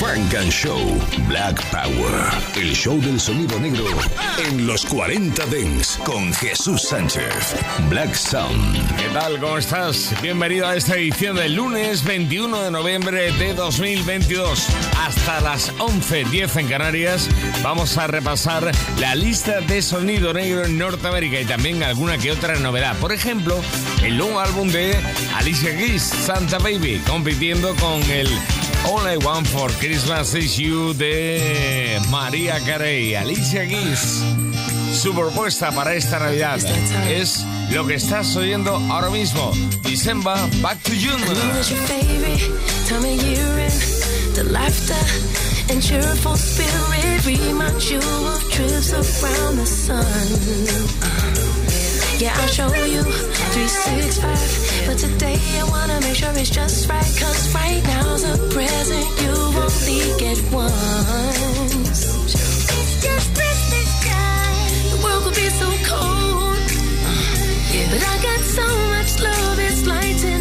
Funk and Show Black Power. El show del sonido negro en los 40 Dents con Jesús Sánchez. Black Sound. ¿Qué tal? ¿Cómo estás? Bienvenido a esta edición del lunes 21 de noviembre de 2022. Hasta las 11.10 en Canarias vamos a repasar la lista de sonido negro en Norteamérica y también alguna que otra novedad. Por ejemplo, el nuevo álbum de Alicia Keys, Santa Baby, compitiendo con el All I Want for Christmas Is You de María Carey, Alicia Keys. Su propuesta para esta Navidad es lo que estás oyendo ahora mismo. December, Back to June. And cheerful spirit reminds you of trips around the sun. Yeah, I'll show you 365. But today I wanna make sure it's just right. Cause right now's a present you only get once. Just Christmas time. The world could be so cold. But I got so much love, it's lighting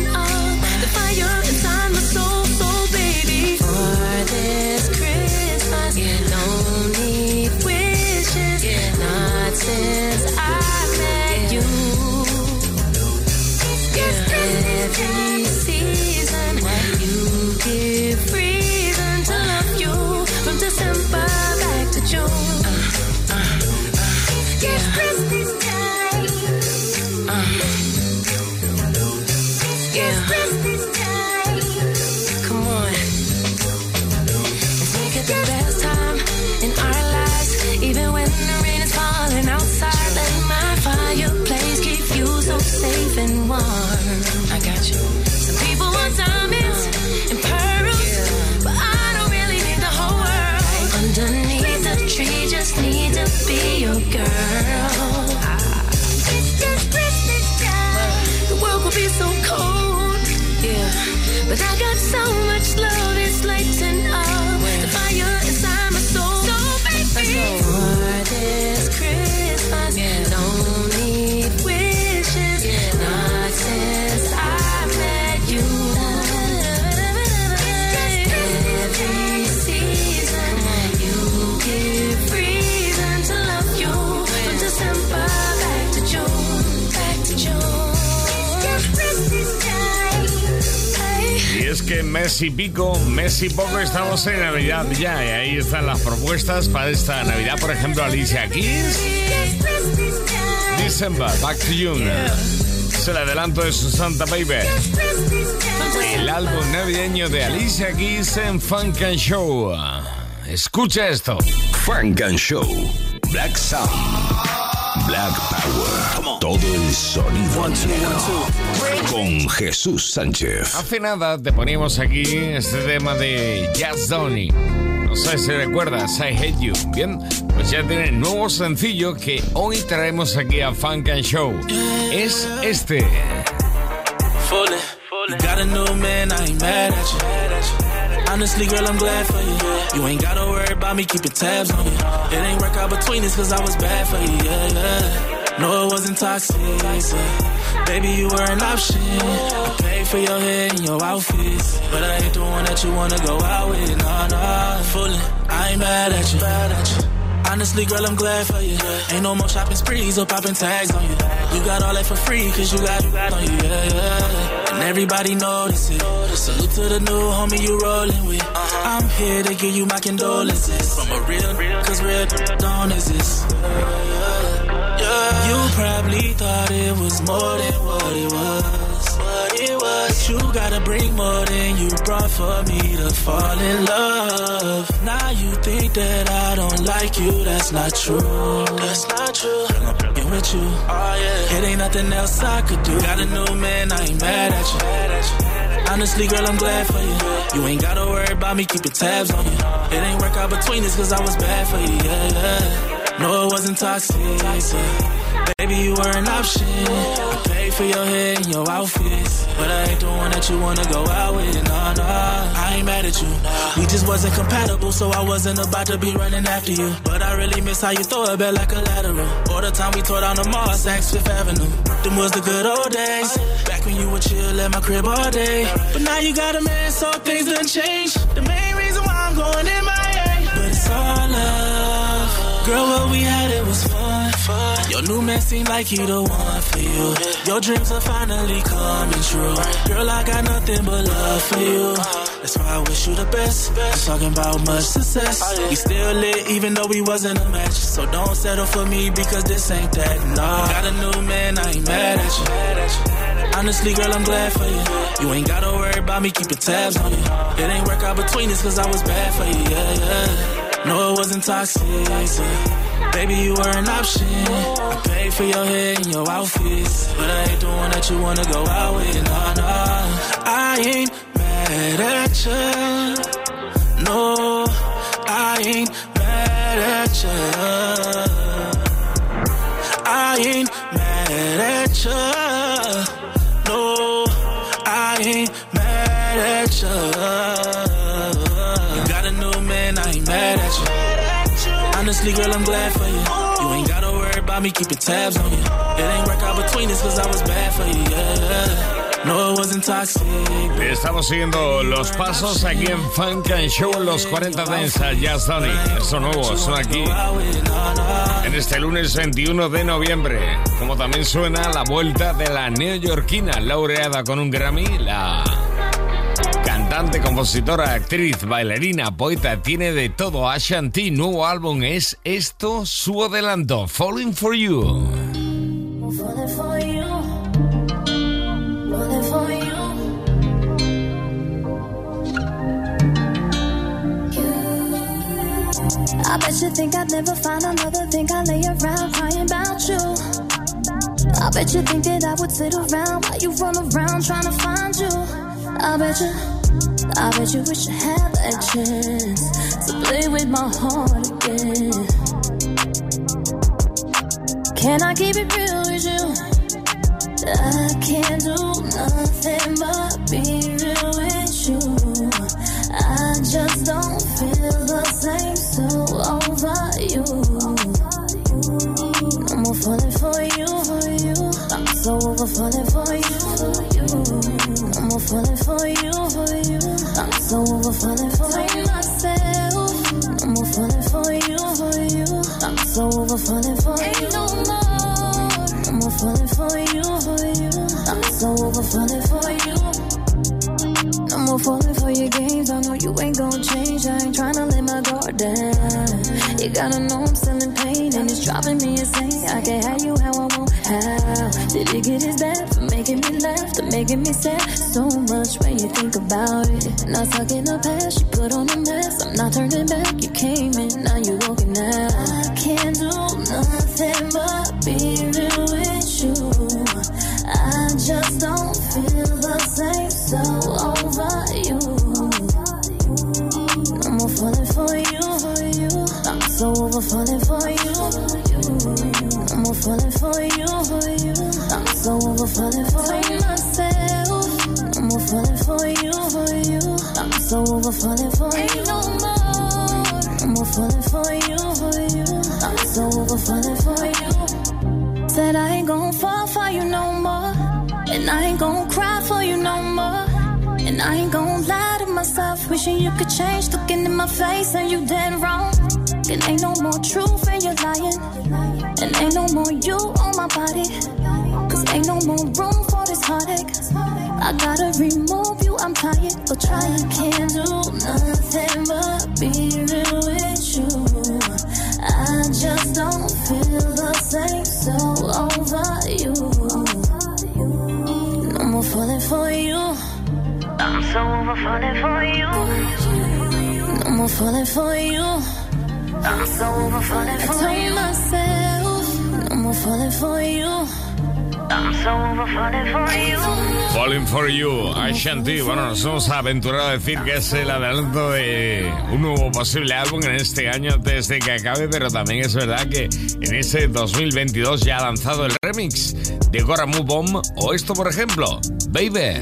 que mes y pico, mes y poco estamos en Navidad ya. Y ahí están las propuestas para esta Navidad. Por ejemplo, Alicia Keys, December, Back to June. Es el adelanto de su Santa Baby. El álbum navideño de Alicia Keys en Funk and Show. Escucha esto. Funk and Show Black Sound. Black Power. Todo el sonido negro con Jesús Sánchez. Hace nada te poníamos aquí este tema de Jazz Donny. No sé si recuerdas, I Hate You. Bien, pues ya tiene nuevo sencillo que hoy traemos aquí a Funk and Show. Es este. Fully. You got a new man, I ain't mad at you. Honestly, girl, I'm glad for you. You ain't gotta worry about me keeping tabs on you. It ain't work out between us cause I was bad for you, yeah, yeah. No, it wasn't toxic. but Baby, you were an option. I paid for your hair and your outfits. But I ain't the one that you wanna go out with. Nah, nah, fully. I ain't mad at you. Mad at you. Honestly, girl, I'm glad for you. Ain't no more shopping sprees or popping tags on you. You got all that for free, cause you got it on you, yeah, yeah. And everybody notice it. Salute to the new homie you rolling with. Uh-huh. I'm here to give you my condolences. From a real, cause real don't exist. You probably thought it was more than what it was. What it was. You gotta bring more than you brought for me to fall in love. Now you think that I don't like you, that's not true. That's not true. I'm with you. Oh yeah. It ain't nothing else I could do. Got a new man, I ain't mad at you. Honestly, girl, I'm glad for you. You ain't gotta worry about me keeping tabs on you. It ain't work out between us cause I was bad for you, yeah, yeah. No, it wasn't toxic. but Baby, you were an option. For your hair and your outfits, but I ain't the one that you wanna go out with. Nah, nah, I ain't mad at you. We just wasn't compatible, so I wasn't about to be running after you. But I really miss how you throw it back like a lateral. All the time we tore down the mall, Saks Fifth Avenue. Them was the good old days. Back when you would chill at my crib all day. But now you got a man, so things done changed. The main reason why I'm going in my but it's all love. Girl, what we had, it was fun. Your new man seemed like he the one for you. Your dreams are finally coming true. Girl, I got nothing but love for you. That's why I wish you the best. I'm talking about much success. We still lit, even though we wasn't a match. So don't settle for me because this ain't that. Nah, got a new man, I ain't mad at you. Honestly, girl, I'm glad for you. You ain't gotta worry about me keeping tabs on you. It ain't work out between us cause I was bad for you, yeah, yeah. No, it wasn't toxic. Yeah. Baby, you were an option. I paid for your hair and your outfits. But I ain't the one that you wanna go out with, nah, nah. I ain't mad at you. No, I ain't mad at you. I ain't mad at you. Honestly, girl, I'm glad for you. You ain't gotta worry about me keeping tabs on you. It ain't work out between us cause I was bad for you, yeah. Estamos siguiendo los pasos aquí en Funk and Show los 40 Dance Jazz Donny. Eso nuevo, son aquí. En este lunes 21 de noviembre. Como también suena la vuelta de la neoyorquina laureada con un Grammy, la cantante, compositora, actriz, bailarina, poeta, tiene de todo. Ashanti, nuevo álbum es esto, su adelanto, Falling for You. I bet you think I'd never find another thing I lay around crying about you. I bet you think that I would sit around while you run around trying to find you. I bet you, I bet you wish you had that chance to play with my heart again. Can I keep it real with you? I can't do nothing but over falling for you. Ain't no more. No more falling for you, for you. I'm so over falling for you. No more falling for your games. I know you ain't gonna change. I ain't tryna let my guard down. You gotta know I'm still in pain and it's driving me insane. I can't have you how I want. How did it get this bad for making me laugh, to making me sad? So much when you think about it. Not in the past, you put on a mess. I'm not turning back. Face and you dead wrong. And ain't no more truth and you're lying. And ain't no more you on my body. Cause ain't no more room for this heartache. I gotta remove you, I'm tired of trying. Can't do nothing but be real with you. I just don't feel the same, so over you. No more falling for you. I'm so over falling for you. Falling for you. I'm so over falling for you. I told myself, no more falling for you. Falling for You, Ashanti. Bueno, nos hemos aventurado a decir que es el adelanto de un nuevo posible álbum en este año desde que acabe, pero también es verdad que en ese 2022 ya ha lanzado el remix de Gora Move Bomb o esto, por ejemplo, Baby.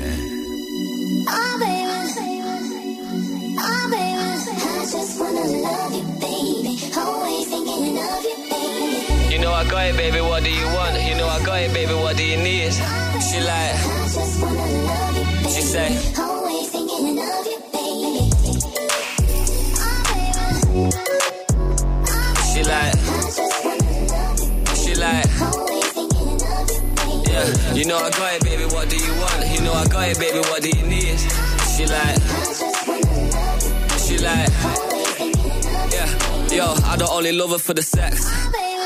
Got it, baby. What do you want? You know I got it, baby. What do you need? She like, she say, always thinking of you, baby. She like, she like, yeah. You know I got it, baby. What do you want? You know I got it, baby. What do you need? She like, she like, yeah. Yo, I don't only love her for the sex,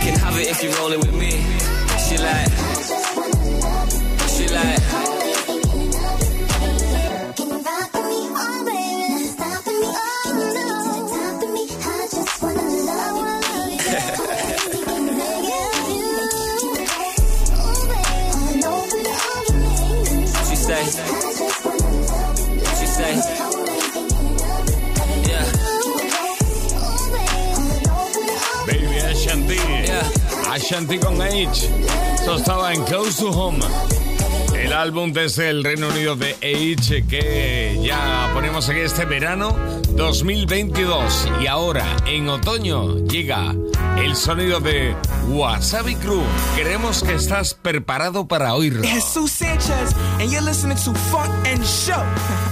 You can have it if you're rolling with me. She like, she like. She say, Ashanti con H. Esto estaba en Close to Home. El álbum desde el Reino Unido de H que ya ponemos aquí este verano 2022. Y ahora, en otoño, llega el sonido de Wasabi Crew. Queremos que estás preparado para oírlo.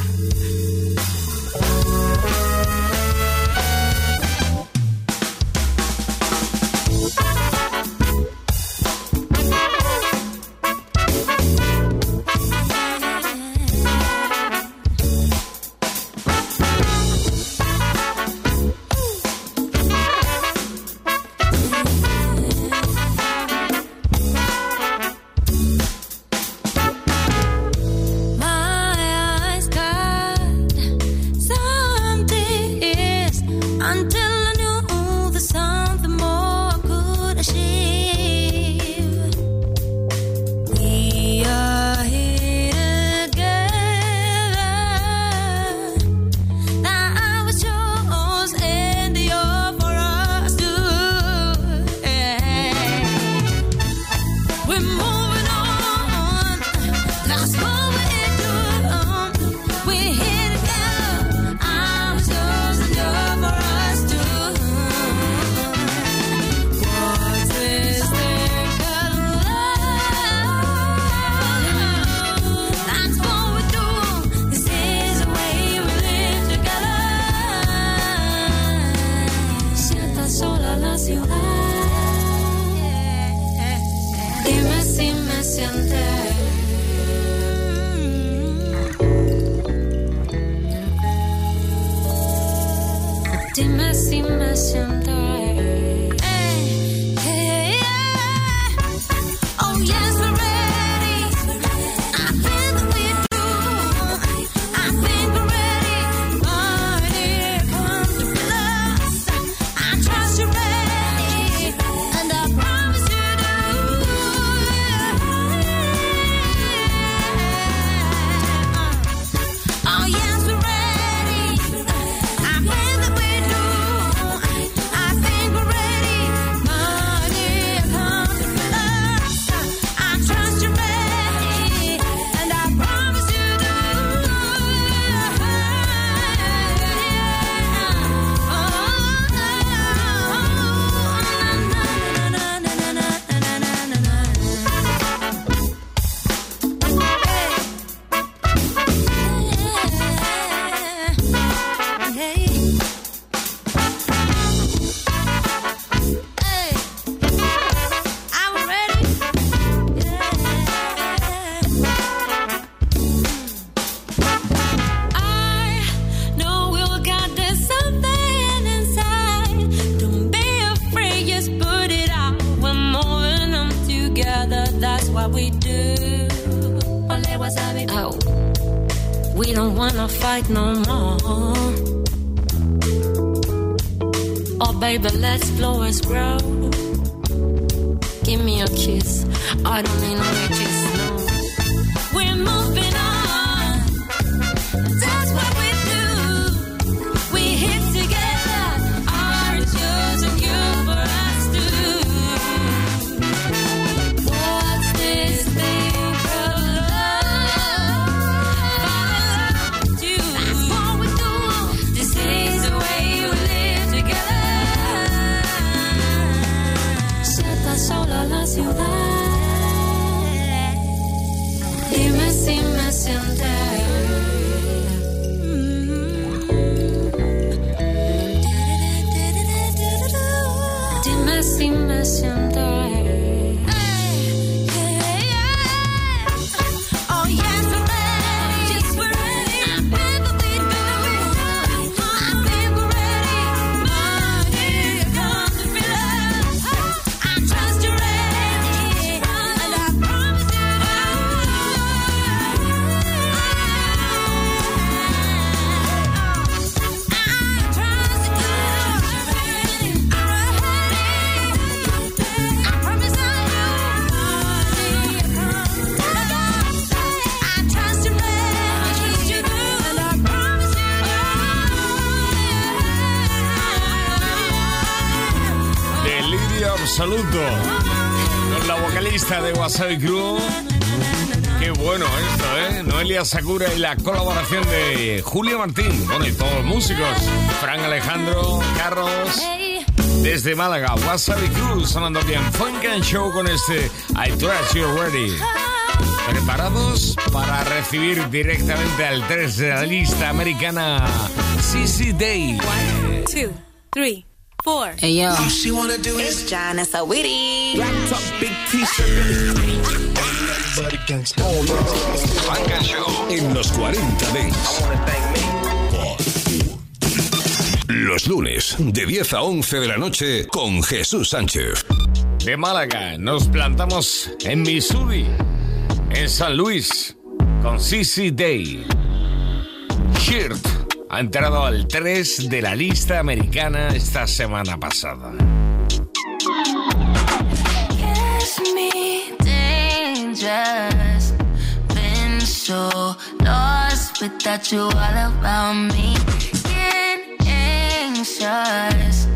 ciudad. Dime si me sientes. Dime si me siento Wasabi Crew. Qué bueno esto, ¿eh? Noelia Sakura y la colaboración de Julia Martín. Bueno, y todos los músicos. Fran Alejandro, Carlos. Desde Málaga, Wasabi Crew sonando bien. Funk and Show con este I Trust You Ready. ¿Preparados para recibir directamente al 3 de la lista americana CC Day? 1, 2, 3 four. Hey yo, All she wanna do is John, so witty. Black top, big t-shirt. En los 40 Dents. Los lunes, de 10 a 11 de la noche, con Jesús Sánchez. De Málaga, nos plantamos en Missouri, en San Luis, con CC Day. Shirt ha entrado al 3 de la lista americana esta semana pasada. Been so lost without you all around me. Get anxious.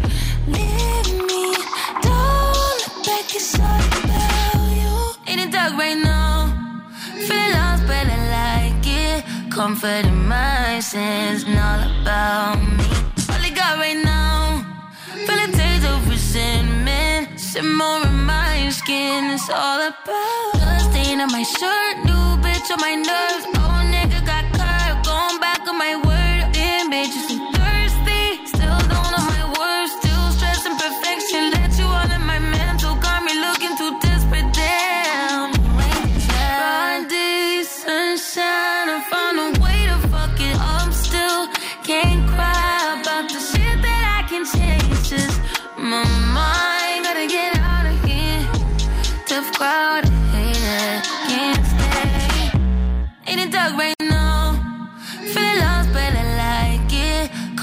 Leave me. Don't look back, it's all about you. Ain't it dark right now? Feeling lost, but I like it. Comfort in my sins, and all about me. All I got right now, feeling taste of resentment. Simmer in my skin, it's all about. Blood stain on my shirt, new bitch on my nerves.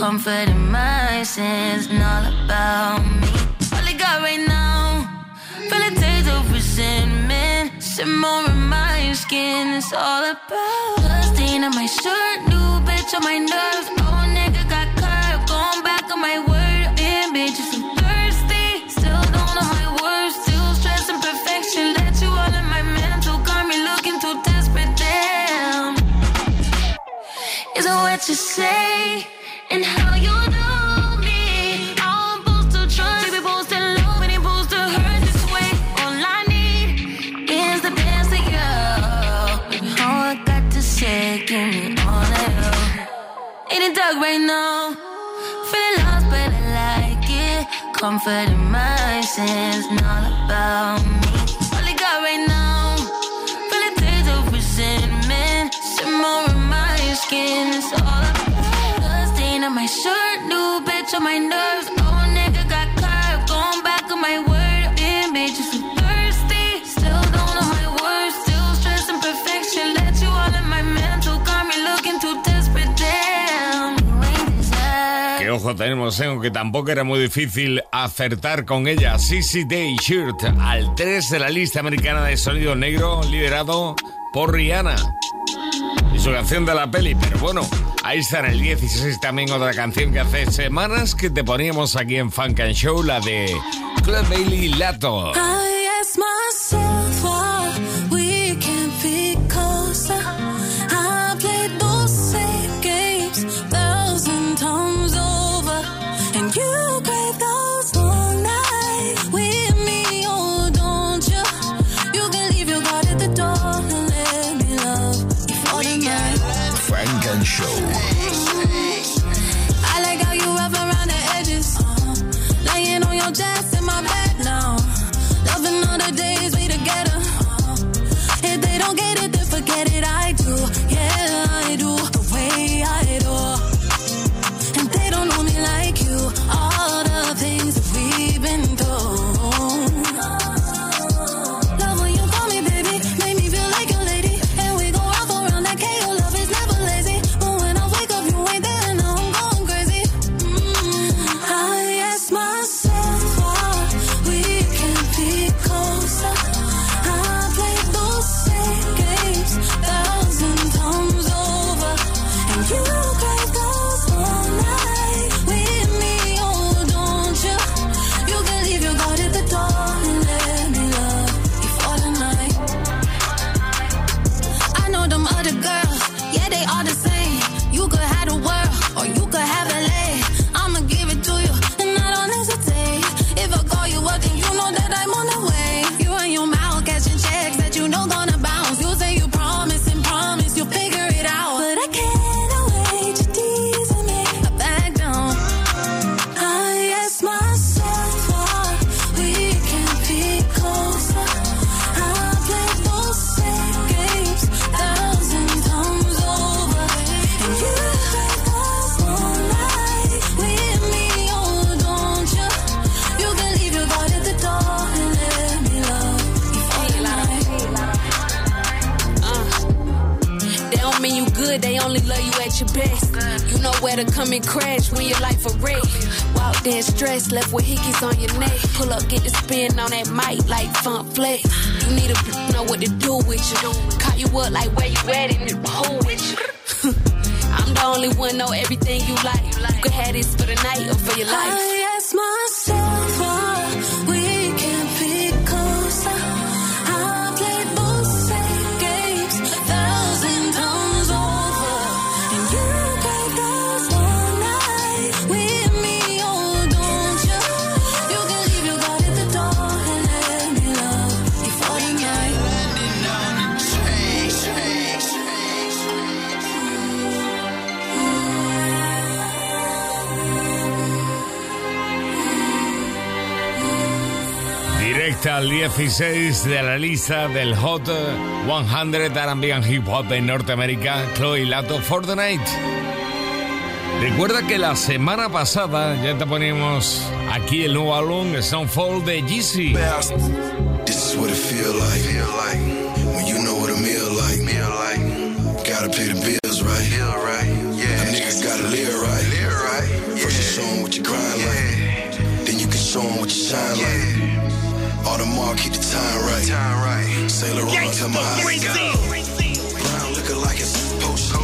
Comfort in my sins, and all about me. All I got right now. Feel a taste of resentment. Simmer in my skin, it's all about. Stain on my shirt, new bitch on my nerves. Oh, nigga got curved, going back on my word. Been bitches so thirsty, still don't know my words. Still stressing perfection, let you all in my mental. Got me looking too desperate, damn. Is it what you say and how you do me? I'm supposed to trust, baby, supposed to love, and supposed to hurt this way. All I need is the best of you. Baby, all I got to say, give me all of you. In the dark right now, feeling lost, but I like it. Comfort in my shirt, new bitch on my nerves. Oh, nigga got going back on my word. Been bitches so thirsty, still don't know my words. Still stressing perfection, let you my mental. Me looking damn. Ojo tenemos, ¿eh? tampoco era muy difícil acertar con ella. CC Day Shirt, al 3 de la lista americana de sonido negro, liderado por Rihanna. Y su canción de la peli, pero bueno, ahí está en el 16 también otra canción que hace semanas que te poníamos aquí en Funk and Show, la de Club Bailey Lato. Left with hickeys on your neck. Pull up, get the spin on that mic like funk flex. You need a know what to do with you. Call you up like where you at in al 16 de la lista del Hot 100 R&B and Hip Hop en Norteamérica, Chloe Lato for the Night. Recuerda que la semana pasada ya te poníamos aquí el nuevo álbum Snowfall de Yeezy. This is what it feel like. Feel like when you know what a meal like. Meal like. Gotta pay the bills right. Bill right, yeah. A nigga gotta live right. Live right, yeah. First you show 'em what you grind like. Yeah, Then you can show 'em what you shine like. Yeah. Audemars keep the time right. Time right. Saint Laurent tell my eyes. Brown liquor like it's potion.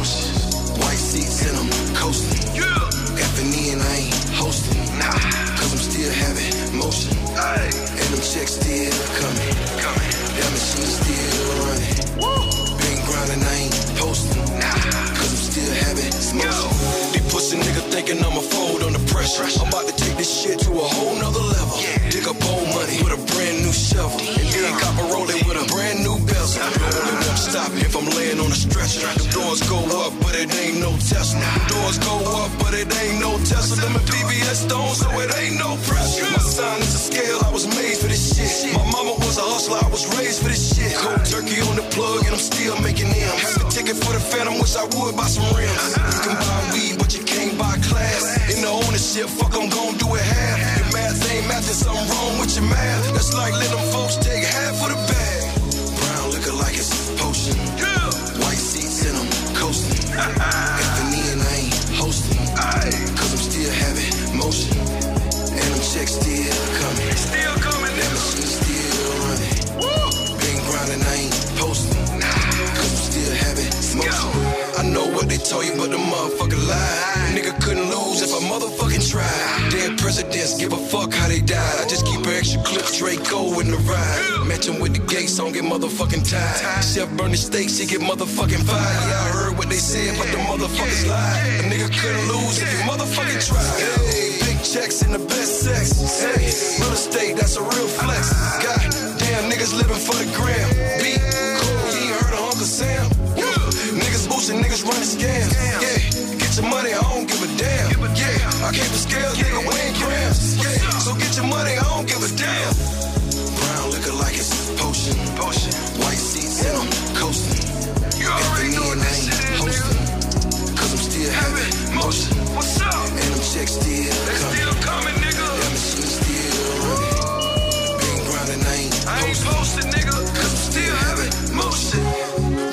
White seats in them coasting. Effing in, I ain't hosting. Nah, Cause I'm still having motion. aye, And them checks still coming. coming. That machine still running. Been grinding, I ain't posting. Cause I'm still having motion. These pussy nigga thinking I'ma fold under pressure. I'm about to take this shit to a whole nother level. Dig up money with a brand new shovel. And then copper roll it with a brand new bezel. Only one stopping if I'm laying on a stretcher. The doors go up, but it ain't no Tesla. The doors go up, but it ain't no Tesla. Them a VVS stones, so it ain't no pressure. My sign is a scale, I was made for this shit. My mama was a hustler, I was raised for this shit. Cold turkey on the plug, and I'm still making them. Have a ticket for the phantom, wish I would buy some rims. You can buy weed, but you can't buy class. In the ownership, fuck, I'm gon' do it half. Your math there's something wrong with your math. That's like let them folks take half of the bag. Brown liquor like it's potion. White in the ride. Match with the gates, don't get motherfucking tied. Chef burn the steaks, he get motherfucking fired. Yeah, I heard what they said, but the motherfuckers lied. A nigga couldn't lose if he motherfucking tried. Hey, big checks and the best sex. Hey, real estate, that's a real flex. God damn, niggas living for the gram. Beat, cool, you ain't heard of Uncle Sam. Niggas boosting, niggas running scams. Yeah, get your money, I don't give a damn. Yeah, I keep the scales, nigga, weighing grams. Yeah, so get your money, I don't give a damn. Brown liquor potion. Potion. White seats in them coasting. You already know what this shit is, nigga. Cause I'm still having motion. What's up? And them checks still They coming. still coming, nigga. That machine still running. Been grinding, I ain't I ain't posted, nigga. Cause I'm still having motion.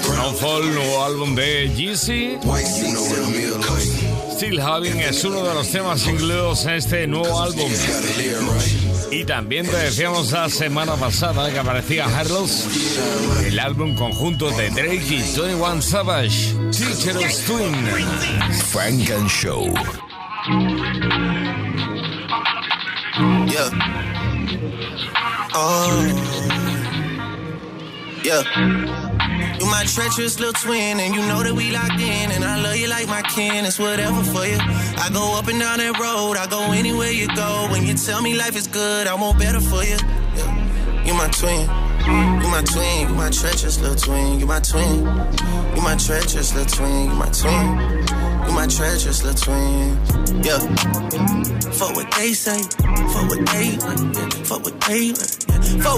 Snowfall, nuevo álbum de Jeezy. White seats in them coasting. Still Having es uno de los temas incluidos en este nuevo álbum. Y también te decíamos la semana pasada que aparecía Harlows, el álbum conjunto de Drake y 21 Savage, Teacher's Twin. Frank and Show. Yeah. Oh. Yeah. You my treacherous little twin, and you know that we locked in, and I love you like my kin. It's whatever for you. I go up and down that road, I go anywhere you go. When you tell me life is good, I want better for you. Yeah. You my twin. You my twin, you my treacherous little twin, you my twin. You my treacherous little twin, you my twin. You my treacherous little twin. Yeah. Fuck what they say, fuck what they yeah. what they yeah.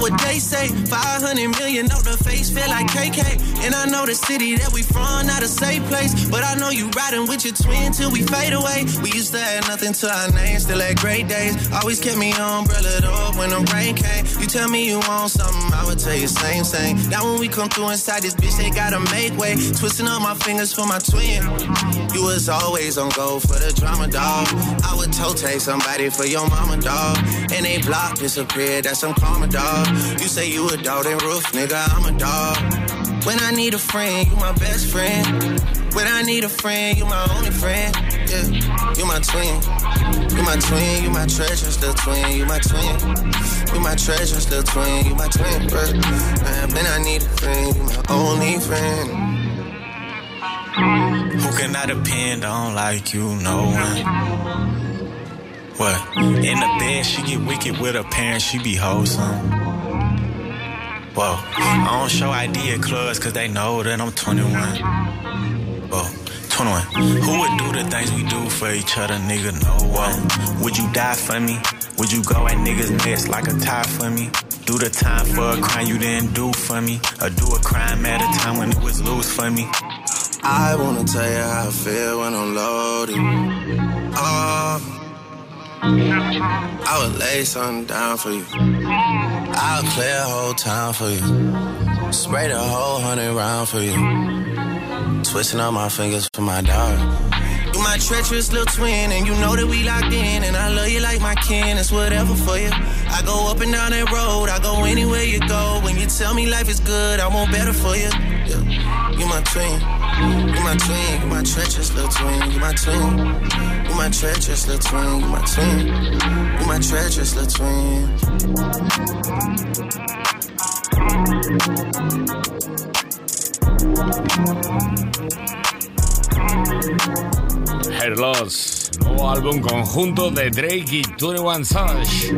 What they say, 500 million on the face, feel like KK. And I know the city that we from, not a safe place. But I know you riding with your twin till we fade away. We used to have nothing to our name, still had great days. Always kept me umbrella up when the rain came. You tell me you want something, I would tell you same, same. Now when we come through inside this bitch, they gotta make way. Twisting up my fingers for my twin. You was always on go for the drama, dog. I would toe take somebody for your mama, dog. And they block disappeared, that's some karma, dog. You say you a dog, then roof, nigga, I'm a dog. When I need a friend, you my best friend. When I need a friend, you my only friend. Yeah, you my twin. You my twin, you my treasure, little twin. You my twin. You my treasure, little twin. You my twin, when I need a friend, you my only friend. Can I depend on like you, no one? What? In the bed, she get wicked with her parents, she be wholesome. Whoa, I don't show ID at clubs cause they know that I'm 21. Whoa, 21. Who would do the things we do for each other, nigga? No one. Would you die for me? Would you go at niggas' necks like a tie for me? Do the time for a crime you didn't do for me? Or do a crime at a time when it was loose for me? I wanna tell you how I feel when I'm loaded. Oh, I would lay something down for you. I'll clear a whole town for you. Spray the whole hundred round for you. twisting all my fingers for my dog. You my treacherous little twin, and you know that we locked in. And I love you like my kin, it's whatever for you. I go up and down that road, I go anywhere you go. When you tell me life is good, I want better for you. Yeah. You my twin, you my twin, you my treacherous little twin, you my twin. You my treacherous little twin, you my twin, you my treacherous little twin. Hair Loss, nuevo álbum conjunto de Drake y 21 Savage.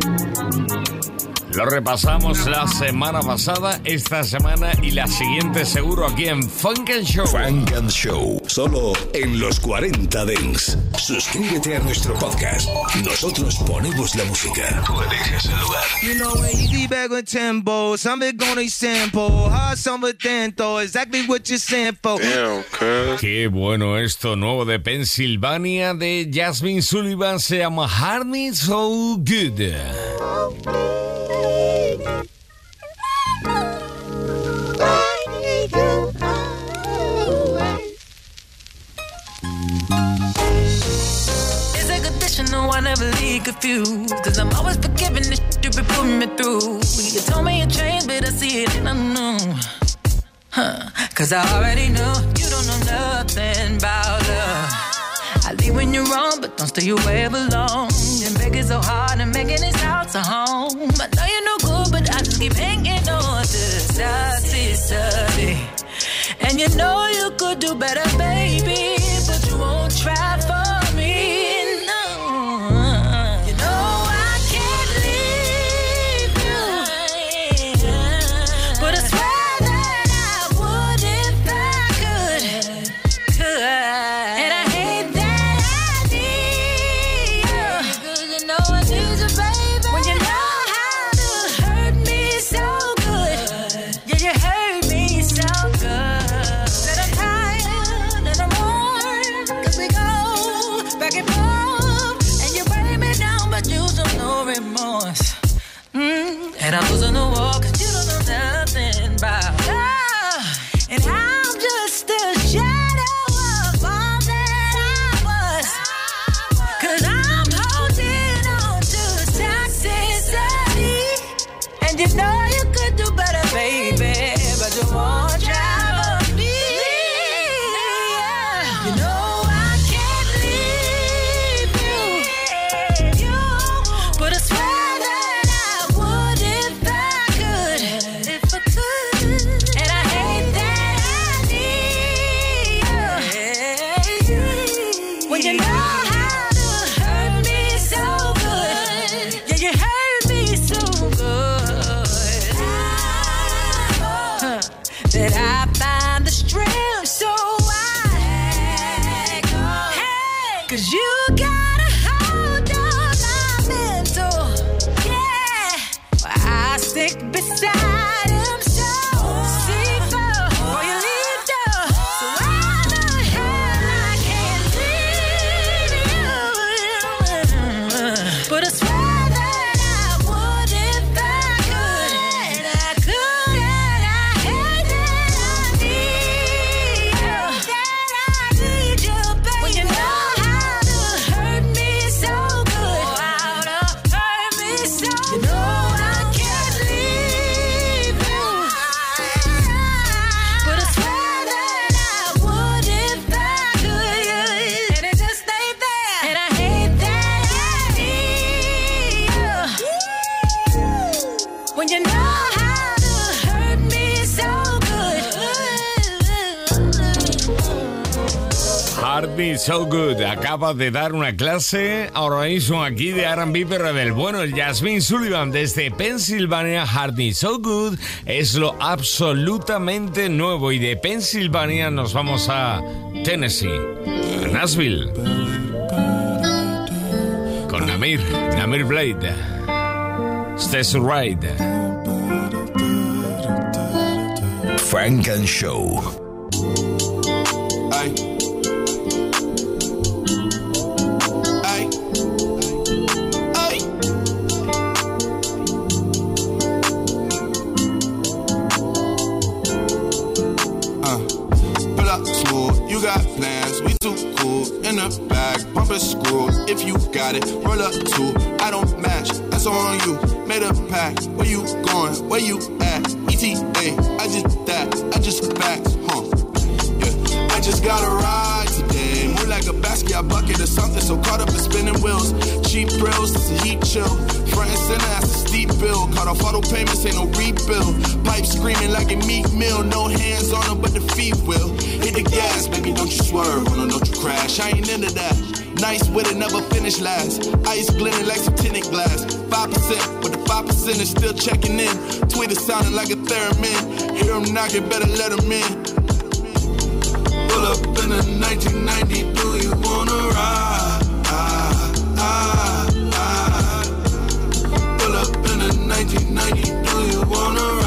Lo repasamos la semana pasada, esta semana y la siguiente seguro aquí en Funk and Show. Funk and Show, solo en los 40 Dents. Suscríbete a nuestro podcast. Nosotros ponemos la música. Tú eliges el lugar. You know, easy bag with tempo, something gonna sample, hard summer dento, exactly what saying for. Damn, cuz. Qué bueno esto, nuevo de Pensilvania de Jasmine Sullivan, se llama Me So Good. Confused. Cause I'm always forgiving the shit you been putting me through. You told me you changed, but I see it and I know. Huh. Cause I already know you don't know nothing about love. I leave when you're wrong, but don't stay away belong. And begging so hard and making this house a home. I know you're no good, but I just keep hanging on to the toxicity. And you know you could do better, baby, So Good acaba de dar una clase ahora mismo aquí de R&B pero del bueno Jasmine Sullivan desde Pensilvania Me So Good es lo absolutamente nuevo y de Pensilvania nos vamos a Tennessee Nashville con Namir Namir Blade Stays Right Funk and Show. Bump. If you got it, roll up two. I don't match, that's all on you. Made a pack, where you going? Where you at? ETA, I just that, I just back, huh? Yeah, I just got a ride today. More like a basket, bucket or something. So caught up in spinning wheels. Cheap thrills, this a heat chill. Front and center, that's a steep bill. Caught off auto payments, ain't no rebuild. Pipe screaming like a meat meal. No hands on them, but the feet will. Hit the gas, baby, don't you swerve. Oh, no, don't you crash. I ain't into that. Nice with it, never finish last. Ice blending like some tinted glass. 5%, but the 5% is still checking in. Tweeter sounding like a theremin. Hear him knocking, better let him in. Pull up in a 1990, do you wanna ride? Ah, ah, ah. Pull up in a 1990, do you wanna ride?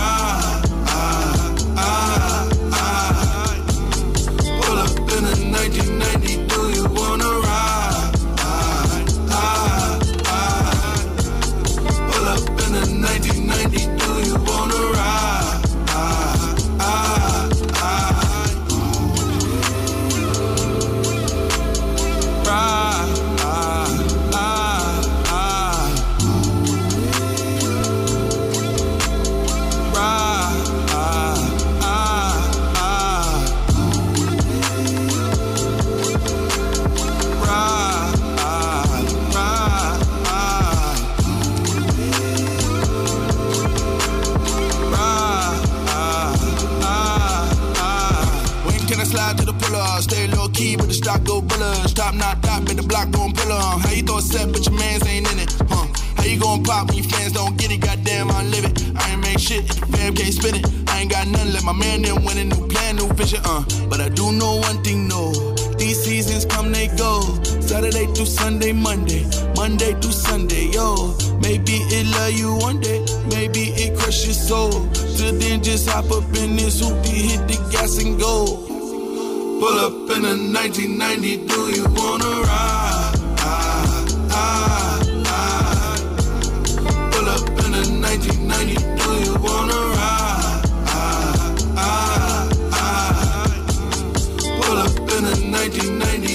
Fam can't spin it. I ain't got nothing, let my man in win a new plan, new vision, uh. But I do know one thing, no. These seasons come, they go. Saturday through Sunday, Monday, Monday through Sunday, yo. Maybe it love you one day, maybe it crush your soul. Till then, just hop up in this hoopty, hit the gas and go. Pull up in a 1990, do you wanna ride? 1990,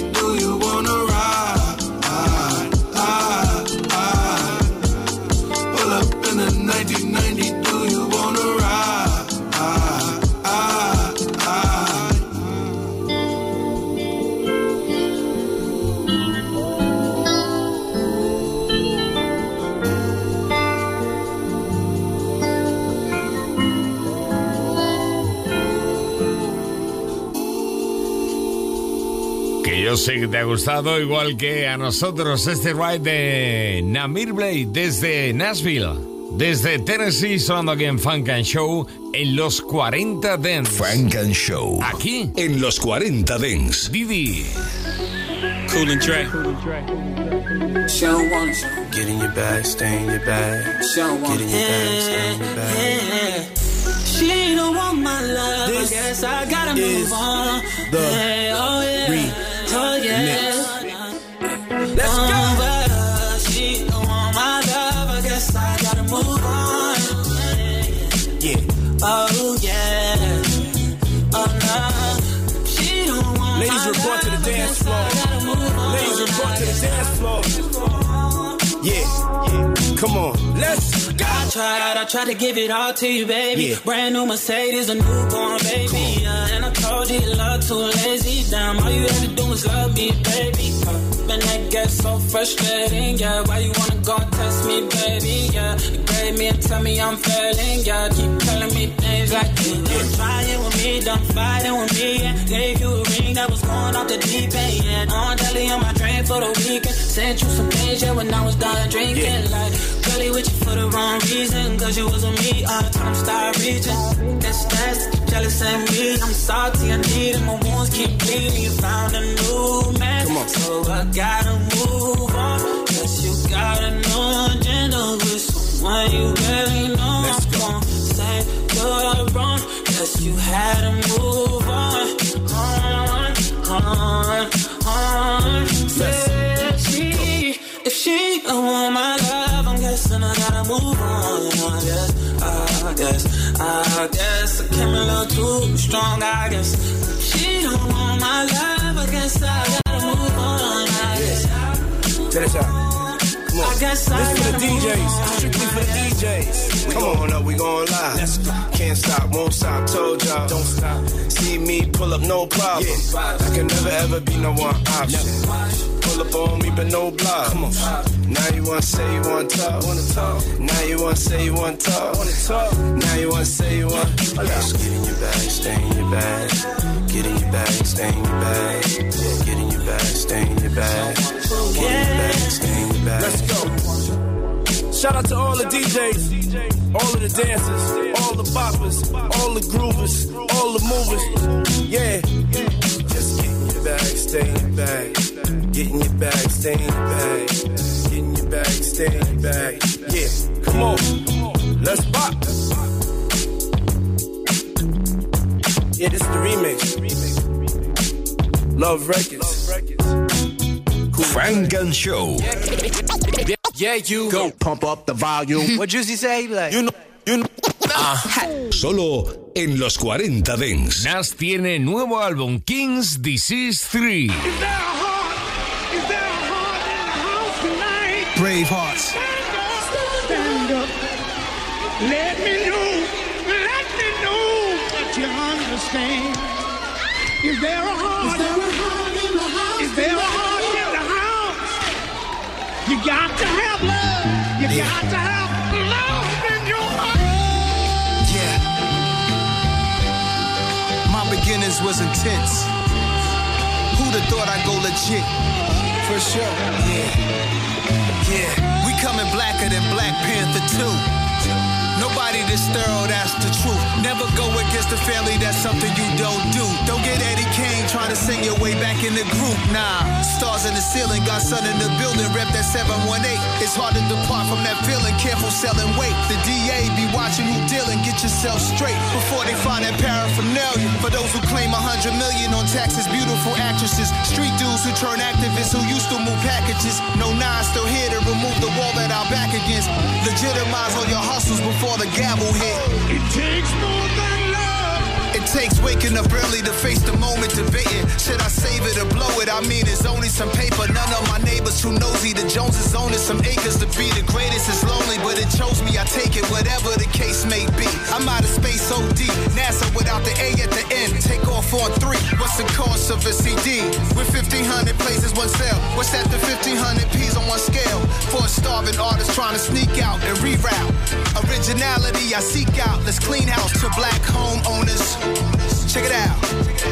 sé que te ha gustado, igual que a nosotros, este ride de Namir Blade desde Nashville, desde Tennessee, sonando aquí en Funk and Show en los 40 Dance. Funk and Show. Aquí. En los 40 Dance. Didi. Cool and Dre. Show one. Get in your bag, stay in your bag. Show one. Get in your bag, stay in your bag. She don't want my love. This I guess I gotta move on. the Hey, oh yeah. Oh yeah. Let's go. Oh, but, she don't want my love. I guess I gotta move on. Yeah. Oh yeah. Oh no. She don't want Ladies my report to the dance floor. Ladies report to the dance floor. Yeah. Come on. Let's go. I tried, I tried to give it all to you, baby. Yeah. Brand new Mercedes, a newborn baby. Yeah, and I told you love too lazy. Damn, all you had to do was love me, baby. Uh, man, that gets so frustrating. Yeah, why you wanna go and test me, baby? Yeah, you grade me and tell me I'm failing. Yeah, keep telling me things like you done trying with me, done fighting with me. Yeah, gave you a ring that was going off the deep end. Yeah, on daily on my train for the weekend. Sent you some things, yeah, when I was done drinking. Like, really with you for the wrong reason. Cause you was with me, all the time start reaching. That's jealous and me. I'm salty, I need it. My wounds keep bleeding. You found a new man. Come on. So I gotta move on. Guess you got a new agenda with someone you barely know. Let's go. I'm say you're wrong. Guess you had to move on. On, on, on. Said she, if she don't want my love, Guess and I gotta move on. I guess, I guess, I guess I came a little too strong. I guess she don't want my love. I guess I gotta move on. I guess. Finish out. Come on. I guess I Listen to the DJs. For DJs. We going up, we going live. Let's go. Can't stop, won't stop, told y'all. Don't stop. See me pull up, no problem. Yeah. I can never ever be no one option. Pull up on me, but no block. Come on. Now you wanna say you want talk. Wanna talk? Now you wanna say you want talk. Wanna talk? Now you wanna say you wanna. Just get in your bag, stay in your bag. Get in your bag, stay in your bag. Get in your bag, stay in your bag. Get in your bag, stay in your bag. Let's go. Shout out to all the DJs, all of the dancers, all the boppers, all the groovers, all the movers. Yeah. Just get your bag, stay in your bag. Get your bag, stay in your bag. Get your bag, stay in your bag. Yeah, come on. Let's bop. Yeah, this is the remix. Love Records. Funk and Show. Yeah, you go. Pump up the volume. What Juicy say? Like, You know, you know. Solo en los 40 Dents. Nas tiene nuevo álbum, Kings Disease 3. Brave hearts. Stand up. Let me know. Let me know that you understand. Is there a heart? Is there a heart in the house? You got to have love. You got to have love in your heart. Yeah. My beginnings was intense. Who'd have thought I'd go legit? For sure. Yeah. Yeah. We coming blacker than Black Panther 2. This thorough, that's the truth. Never go against the family, that's something you don't do. Don't get Eddie Kane trying to sing your way back in the group. Nah, stars in the ceiling, got sun in the building, rep that 718. It's hard to depart from that feeling, careful selling weight. The DA be watching who dealing, get yourself straight before they find that paraphernalia. For those who claim a hundred million on taxes, beautiful actresses, street dudes who turn activists who used to move packages. No nine still here to remove the wall that our back against. Legitimize all your hustles before the hit. It takes more takes waking up early to face the moment debating. Should I save it or blow it? I mean, it's only some paper. None of my neighbors too nosy. The Joneses owning some acres to be the greatest is lonely, but it chose me. I take it, whatever the case may be. I'm out of space OD. NASA without the A at the end. Take off on three. What's the cost of a CD? With 1,500 places, one sale. What's that? The 1,500 P's on one scale. For a starving artist trying to sneak out and reroute. Originality I seek out. Let's clean house to black homeowners. Check it out.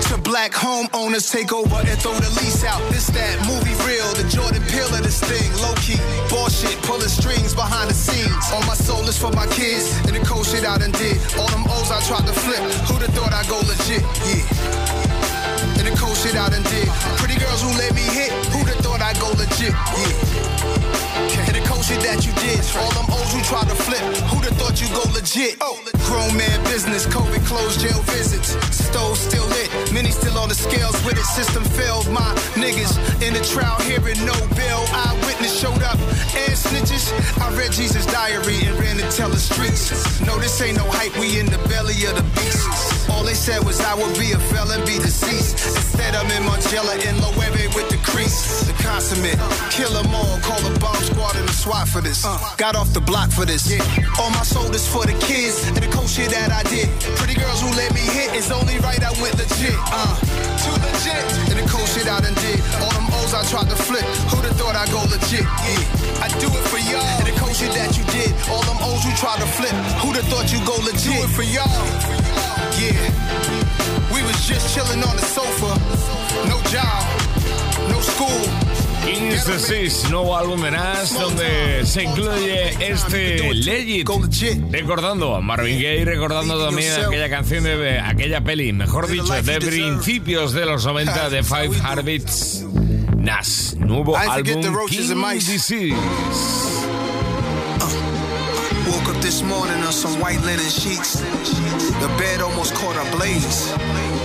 To black homeowners take over and throw the lease out. This that movie real, the Jordan Peele of this thing. Low key, bullshit, pulling strings behind the scenes. All my soul is for my kids, and the cold shit I done did. All them O's I tried to flip. Who'd have thought I'd go legit? Yeah. And the cold shit I done did. Pretty girls who let me hit. Who'd have thought I'd go legit? Yeah. And the cold shit that you did. All them O's who tried to flip. Who'd have thought you go legit? Oh, grown man business. COVID closed jail visits. Stove still lit. Many still on the scales with it. System failed. My niggas in the trial hearing no bill. Eyewitness showed up and snitches. I read Jesus' diary and ran to tell the streets. No, this ain't no hype. We in the belly of the beast. All they said was I would be a felon, be deceased. Instead, I'm in Margiela in Loewe with the crease. The consummate. Kill 'em all. Call the bomb squad and the SWAT for this. Got off the block for this. Yeah. All my soul is for the kids and the cool shit that I did. Pretty girls who let me hit. It's only right I went legit. Uh, too legit. And the cool shit I done did. All them O's I tried to flip. Who'd have thought I'd go legit? Yeah. I do it for y'all. And the cool shit that you did. All them O's you tried to flip. Who'd have thought you'd go legit? Do it for y'all. Yeah. We was just chilling on the sofa. No job. No school. Nuevo álbum de Nas, donde se incluye este Legit, recordando a Marvin Gaye, recordando también aquella canción de aquella peli, mejor dicho, de principios de los 90 de Five Habits. Nas, nuevo álbum mice. Disease. This morning on some white linen sheets. The bed almost caught a blaze.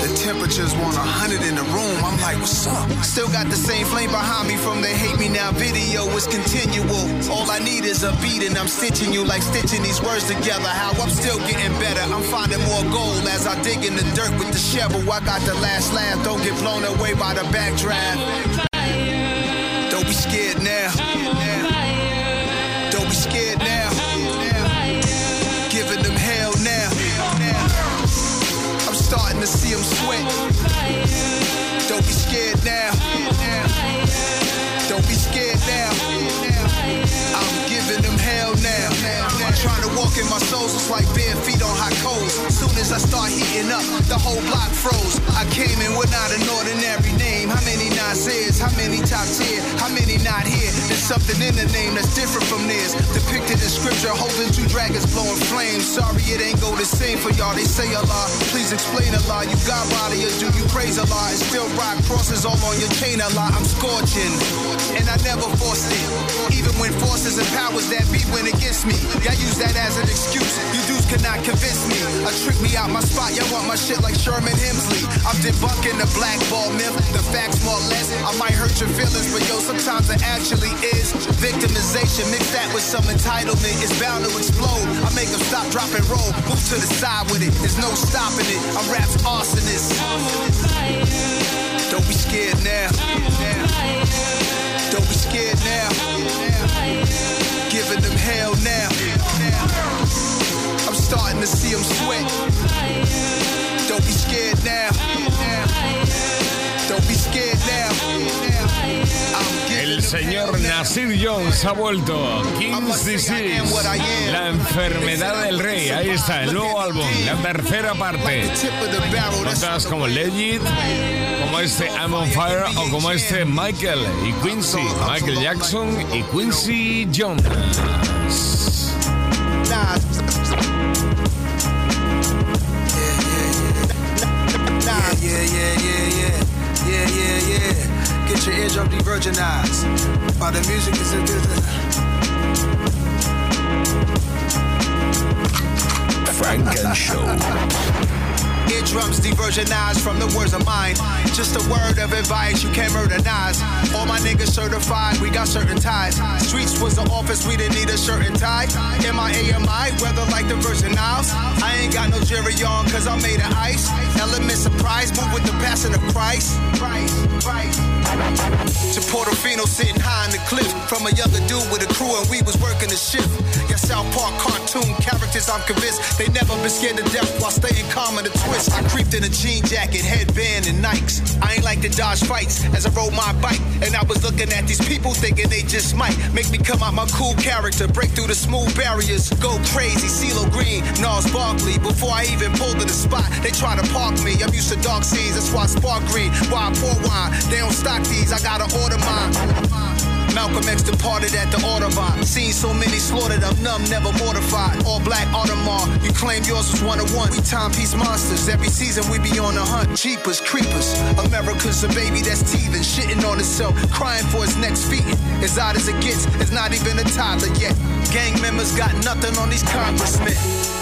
The temperature's 100 in the room. I'm like, what's up? Still got the same flame behind me from the hate me now video. It's continual. All I need is a beat and I'm stitching you like stitching these words together. How I'm still getting better. I'm finding more gold as I dig in the dirt with the shovel. I got the last laugh. Don't get blown away by the backdraft. My souls, it's like bare feet on hot coals. Soon as I start heating up, the whole block froze. I came in with not an ordinary name. How many Nasir's? How many top tier? How many not here? There's something in the name that's different from theirs. Depicted in scripture, holding two dragons blowing flames. Sorry, it ain't go the same for y'all. They say a lot. Please explain a lot. You got body or do you praise a lot? And still rock crosses all on your chain a lot. I'm scorching, and I never forced it. Even when forces and powers that be went against me, y'all use that as an excuse. You dudes cannot convince me. I trick me out my spot. Y'all want my shit like Sherman Hemsley. I'm debunking the blackball myth. The facts more or less. I might hurt your feelings, but yo, sometimes it actually is. Victimization, mix that with some entitlement. It's bound to explode. I make them stop, drop, and roll. Move to the side with it. There's no stopping it. I'm rap's arsonist. Don't be scared now. Don't be scared now. Giving them hell now. I'm starting to see them sweat. Don't be scared now. Don't be scared now. El señor Nasir Jones ha vuelto. King's Disease. La enfermedad del rey. Ahí está, el nuevo álbum. La tercera parte. Notas como Legit, como este I'm on Fire o como este Michael y Quincy. Michael Jackson y Quincy Jones. De-virginized from the words of mine. Just a word of advice, you can't murder Nas. All my niggas certified, we got certain ties. Streets was the office, we didn't need a shirt and tie. M-I-A-M-I, weather like the Virgin Isles. I ain't got no jury on, cause I made of ice. Element surprise, move with the passion of Christ. Christ, Christ. To Portofino sitting high on the cliff. From a younger dude with a crew and we was working the shift. Yeah, South Park cartoon characters, I'm convinced they never been scared to death while staying calm in the twist. I creeped in a jean jacket, headband, and Nikes. I ain't like to dodge fights as I rode my bike. And I was looking at these people thinking they just might make me come out my cool character, break through the smooth barriers, go crazy. CeeLo Green, Nas Barkley. Before I even pulled in the spot, they try to park me. I'm used to dark scenes, that's why I spark green. Why I pour wine? They don't stock these, I gotta order mine. Malcolm X departed at the Audubon. Seen so many slaughtered, I'm numb, never mortified. All black Audemars, you claim yours was one of one. We timepiece monsters. Every season we be on the hunt. Jeepers, creepers. America's a baby that's teething, shitting on itself, crying for its next feeding. As odd as it gets, it's not even a toddler yet. Gang members got nothing on these congressmen.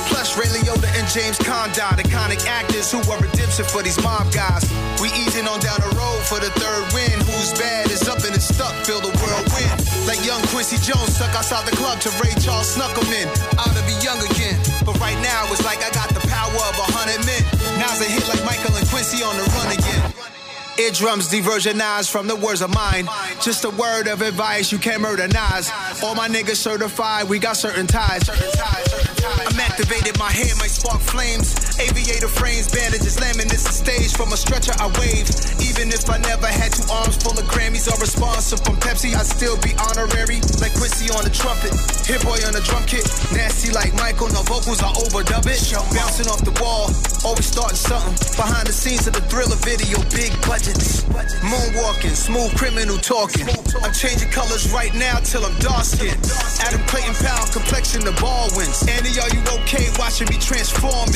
Plus, Ray Liotta and James Condon, iconic actors who are redemption for these mob guys. We easing on down the road for the third win. Who's bad is up and it's stuck, feel the world win. Like young Quincy Jones stuck outside the club to Ray Charles snuck him in. Out to be young again. But right now it's like I got the power of a hundred men. Now's a hit like Michael and Quincy on the run again. Eardrums de-virginized from the words of mine. Just a word of advice, you can't murder Nas. All my niggas certified, we got certain ties. I'm activated, my hair might spark flames. Aviator frames, bandages, laminates the stage from a stretcher I wave. Even if I never had two arms full of Grammys or responsive from Pepsi, I'd still be honorary. Like Quincy on the trumpet, Hit Boy on the drum kit. Nasty like Michael, no vocals, I overdub it. Bouncing off the wall, always starting something. Behind the scenes of the thriller video, big budgets. Moonwalking, smooth criminal talking. I'm changing colors right now till I'm dark skinned. Adam Clayton Powell, complexion the Baldwins. Andy, are you okay watching me transforming?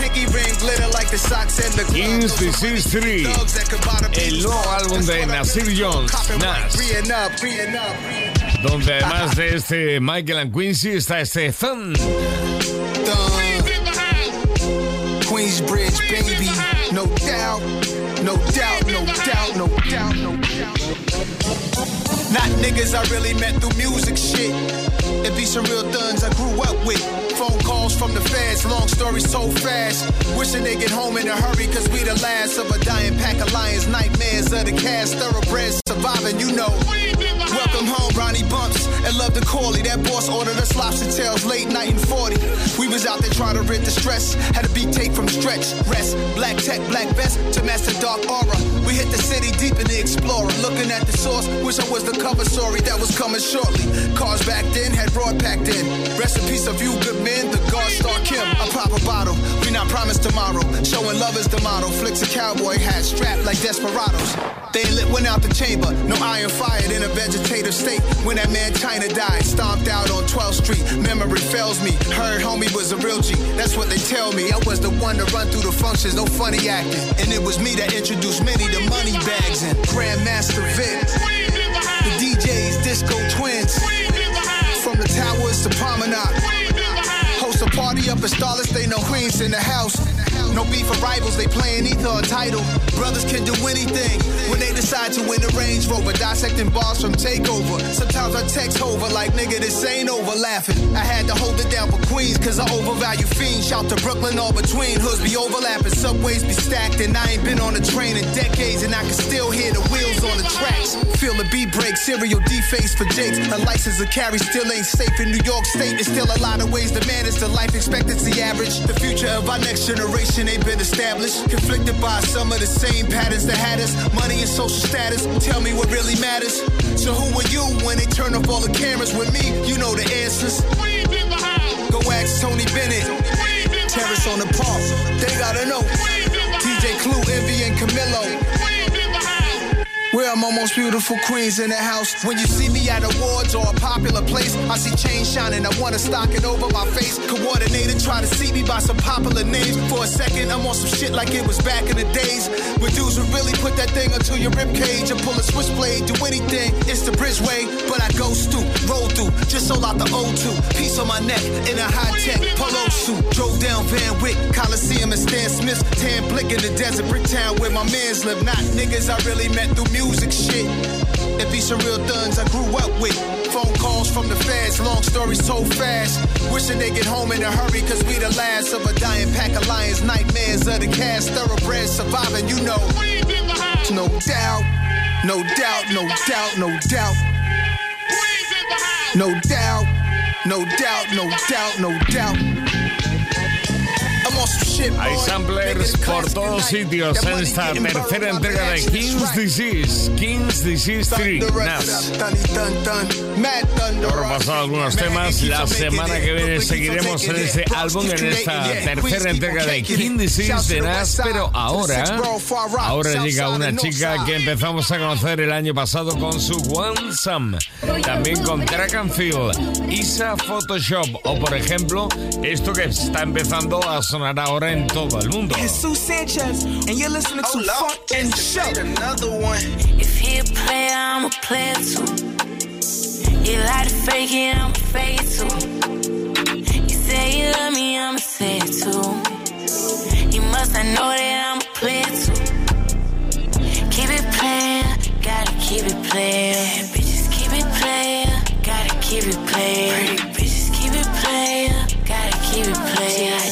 Pinky ring glitter like the socks and the King's Disease 3, el nuevo álbum de Nasir Jones, Nas. Donde además de este Michael and Quincy está este Thun. Queensbridge, baby, no doubt, no doubt, no doubt, no doubt, no doubt. Not niggas I really met through music shit. It be some real thuns I grew up with. Phone calls from the feds, long story so fast. Wishing they get home in a hurry, cause we the last of a dying pack of lions. Nightmares of the cast, thoroughbreds surviving, you know. Welcome home, Ronnie Bumps, and love the Corley. That boss ordered us lobster tails late night in 40. We was out there trying to rid the stress. Had a beat take from stretch, rest. Black tech, black vest to master dark aura. We hit the city, deep in the explorer. Looking at the source, wish I was the cover story that was coming shortly. Cars back then had broad packed in. Rest in peace of you, good men. The God Star Kim. I pop a bottle. We not promised tomorrow. Showing love is the motto. Flicks a cowboy hat strapped like desperados. They lit went out the chamber. No iron fired in a vegetative state. When that man China died, stomped out on 12th Street. Memory fails me. Heard homie was a real G. That's what they tell me. I was the one to run through the functions, no funny acting. And it was me that introduced many to money bags and Grandmaster Vic. The DJs, Disco Twins. From the towers to promenade. Host a party up in Starless, they know Queens in the house. No beef or rivals, they playing either a title. Brothers can do anything when they decide to win the Range Rover. Dissecting bars from Takeover. Sometimes I text over like, nigga, this ain't over laughing. I had to hold it down for Queens, cause I overvalue fiends. Shout to Brooklyn, all between. Hoods be overlapping, subways be stacked, and I ain't been on a train in decades, and I can still hear the wheels on the tracks. Feel the beat break, serial deface for Jakes. A license to carry still ain't safe in New York State. There's still a lot of ways to manage the life expectancy average. The future of our next generation ain't been established. Conflicted by some of the same patterns that had us. Money and social status. Tell me what really matters. So who are you when they turn off all the cameras with me? You know the answers. Go ask Tony Bennett. Terrace on the park. They gotta know. DJ Clue, Envy, and Camilo. Where I'm almost beautiful queens in the house. When you see me at awards or a popular place, I see chains shining. I wanna stock it over my face. Coordinated, try to see me by some popular names. For a second, I'm on some shit like it was back in the days. When dudes would really put that thing until your rib cage and pull a switchblade, do anything. It's the bridgeway, but I go stoop, roll through, just sold out the O2. Piece on my neck in a high tech polo suit. Drove down Van Wyck, Coliseum and Stan Smith. Tan blick in the desert, Bricktown where my mans live. Not niggas I really met through music shit. It be some real thuns I grew up with. Phone calls from the feds, long stories told fast. Wishing they get home in a hurry, cause we the last of a dying pack of lions. Nightmares of the cast, thoroughbred surviving, you know. No doubt, no doubt, no doubt, no doubt. No doubt, no doubt, no doubt, no doubt. I'm on some Hay samplers por todos sitios. En esta tercera entrega de King's Disease. King's Disease 3. Nas. Hemos repasado algunos temas. La semana que viene seguiremos en este álbum, en esta tercera entrega de King Disease de Nas. Pero ahora, ahora llega una chica que empezamos a conocer el año pasado con su One Some. También con Track and Field, Isa Photoshop o, por ejemplo, esto que está empezando a sonar ahora en todo el mundo. Jesus Sanchez, and you're listening to oh, Funk and Show. Another one. If he a player, I'm a player too. You like to fake it, I'm a fake it too. You say you love me, I'ma say it too. You must not know that I'm a player too. Keep it playing, gotta keep it playing. Bitches keep it playing, gotta keep it playing. Pretty bitches keep it playing, gotta keep it playing.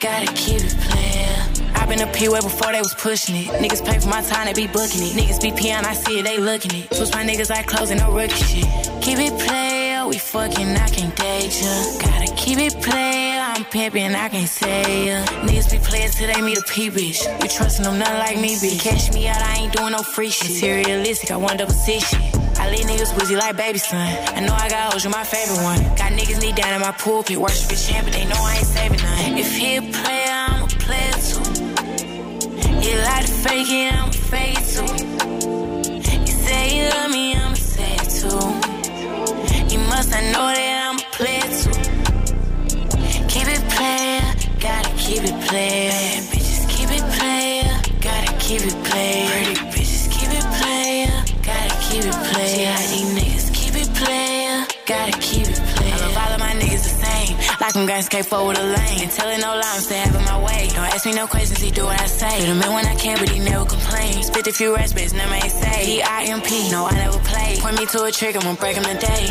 Gotta keep it playing. I been a P way before they was pushing it. Niggas pay for my time, they be booking it. Niggas be peeing, I see it, they looking it. Switch my niggas like clothes and no rookie shit. Keep it player, we fucking, I can't date ya. Gotta keep it player, I'm pimping, I can't say ya. Niggas be players till they meet a P bitch. You trusting them, nothing like me, bitch. Cash me out, I ain't doing no free shit. Materialistic, I want double six shit. I leave niggas woozy like baby son. I know I got hoes, you my favorite one. Got niggas knee down in my pulpit, worship a champ, but they know I ain't saving none. If he a player, I'm a player too. You like to fake it, I'm a fake it too. You say you love me, I'ma say it too. You must not know that I'm a player too. Keep it playing, gotta keep it playing. Them guys can't forward a lane. And telling no lies, stay having my way. Don't ask me no questions, he do what I say. Hit him in when I can, but he never complains. Spit a few but his name ain't say. D-I-M-P, no, I never play. Point me to a trick, I'm gonna break him today.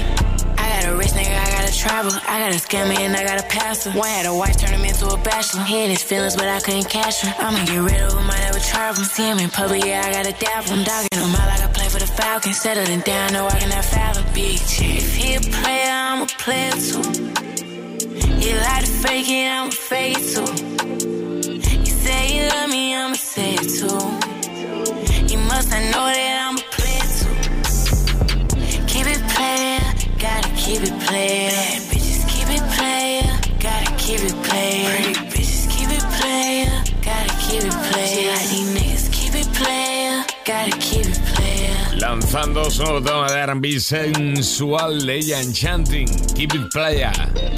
I got a rich nigga, I gotta travel. I got a scam me and I gotta pass him. One had a wife, turn him into a bachelor. He had his feelings, but I couldn't catch him. I'ma get rid of him, I never travel. See him in public, yeah, I gotta him. Dogging him out like I play for the Falcons. Settling down, no, I cannot. Big chick. If he a player, I'm a player too. You like to fake it, I'ma fake it too. You say you love me, I'ma say it too. You must not know that I'ma play it too. Keep it playing, gotta keep it playing. Su nuevo tema de R&B sensual, ella Enchanting, Keep It Playa.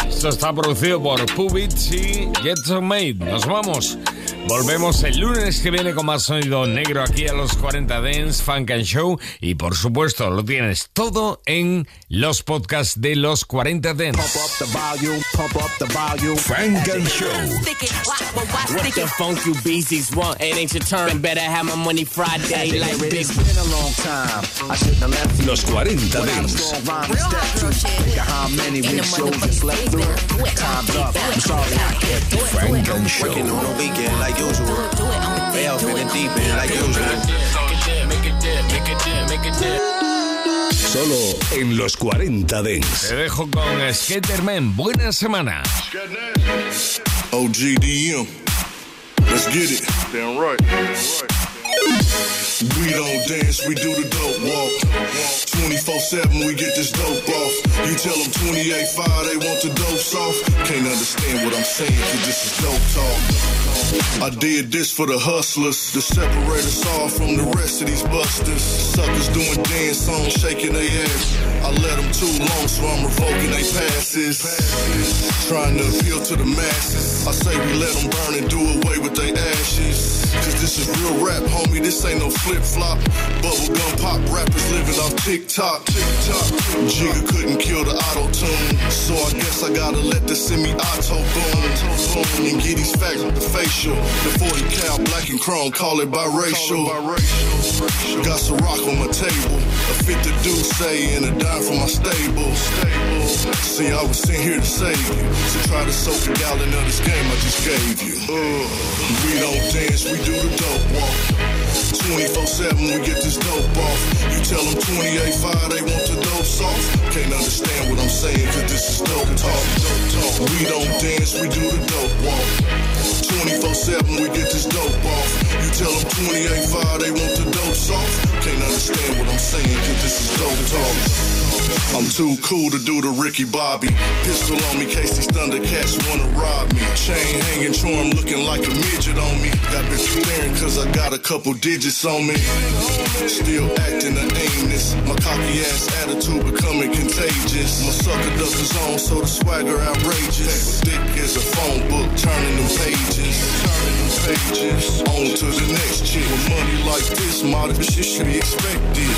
Esto está producido por Pubits y Get Made. Nos vamos. Volvemos el lunes que viene con más sonido negro aquí a los 40 Dance Funk and Show. Y por supuesto, lo tienes todo en los podcasts de los 40 Dance. Pump up the volume, pump up the volume. Funk and Show. What the funk you beasties want? It ain't your turn. Better have my money Friday like Big. It's been a long time. Los 40 Dents. Frank and Show. Solo en los 40 Dents. Te dejo con Skaterman. Buena semana. OGDM. Let's get it. Damn right. Damn right. We don't dance, we do the dope walk. 24 7, we get this dope off. You tell them 28 5, they want the dose off. Can't understand what I'm saying, cause this is dope talk. I did this for the hustlers to separate us all from the rest of these busters. Suckers doing dance songs, shaking their ass. I let them too long, so I'm revoking their passes. Trying to appeal to the masses. I say we let them burn and do away with their ashes. Cause this is real rap, homie. This ain't no flip flop. Bubblegum pop rappers living off TikTok. TikTok. Jigga couldn't kill the auto tune. So I guess I gotta let the semi auto boom. And get these facts with the facial. The 40 cal black and chrome, call it biracial. Got some rock on my table. A 50 deuce say and a dime for my stable. See, I was sent here to save you. So try to soak a gallon of this game I just gave you. Uh, we don't dance, we do the dope walk. 24 7, we get this dope off. You tell them 28 5, they want the dope soft. Can't understand what I'm saying, cause this is dope talk. Dope talk. We don't dance, we do the dope walk. 24 7, we get this dope off. You tell them 28 5, they want the dope soft. Can't understand what I'm saying, cause this is dope talk. I'm too cool to do the Ricky Bobby. Pistol on me, case these Thundercats wanna rob me. Chain hanging, charm looking like a midget on me. Got bitch staring cause I got a couple digits on me. Still acting the aimless. My cocky ass attitude becoming contagious. My sucker duck is on, so the swagger outrageous. Thick as a phone book, turning them pages. Turning them pages. On to the next chick. With money like this, modern shit should be expected.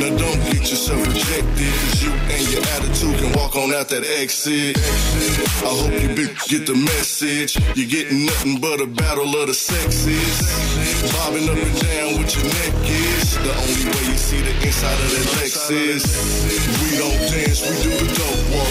Now don't get yourself rejected. Cause you and your attitude can walk on out that exit. I hope you bitch get the message. You're getting nothing but a battle of the sexes. Bobbing up and down with your neck is the only way you see the inside of that Lexus. We don't dance, we do the dope walk.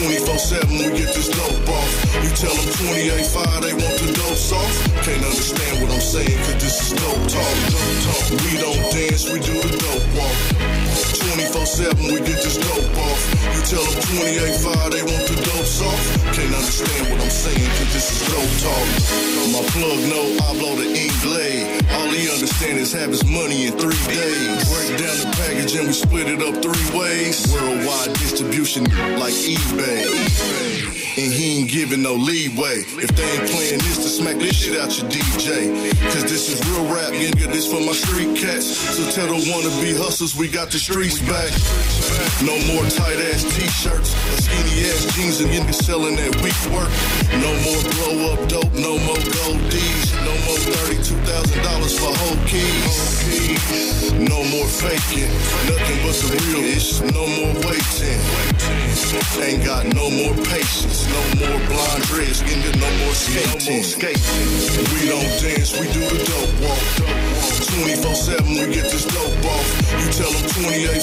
24 7, we get this dope off. You tell them 28 5, they want the dope soft. Can't understand what I'm saying, cause this is dope talk. Dope talk. We don't dance, we do the dope walk. 24 7, we get this dope off. You tell them 28 5, they want the dope soft. Can't understand what I'm saying, cause this is dope talk. My plug know I blow the ink blade. All he understand is have his money in three days. Break down the package and we split it up three ways. Worldwide distribution like eBay. And he ain't giving no leeway. If they ain't playing this to smack this shit out your DJ. Cause this is real rap, nigga. This for my street cats. So tell the wannabe hustlers we got the streets back. No more tight ass t-shirts, skinny ass jeans and niggas selling that weak work. No more blow up dope, no more gold D's. No more $32,000 for whole keys. No more faking, nothing but the real ish. No more waiting. Ain't got no more patience, no more blind dreads, nigga, no more skating. We don't dance, we do the dope walk. 24 7, we get this dope off. You tell them 28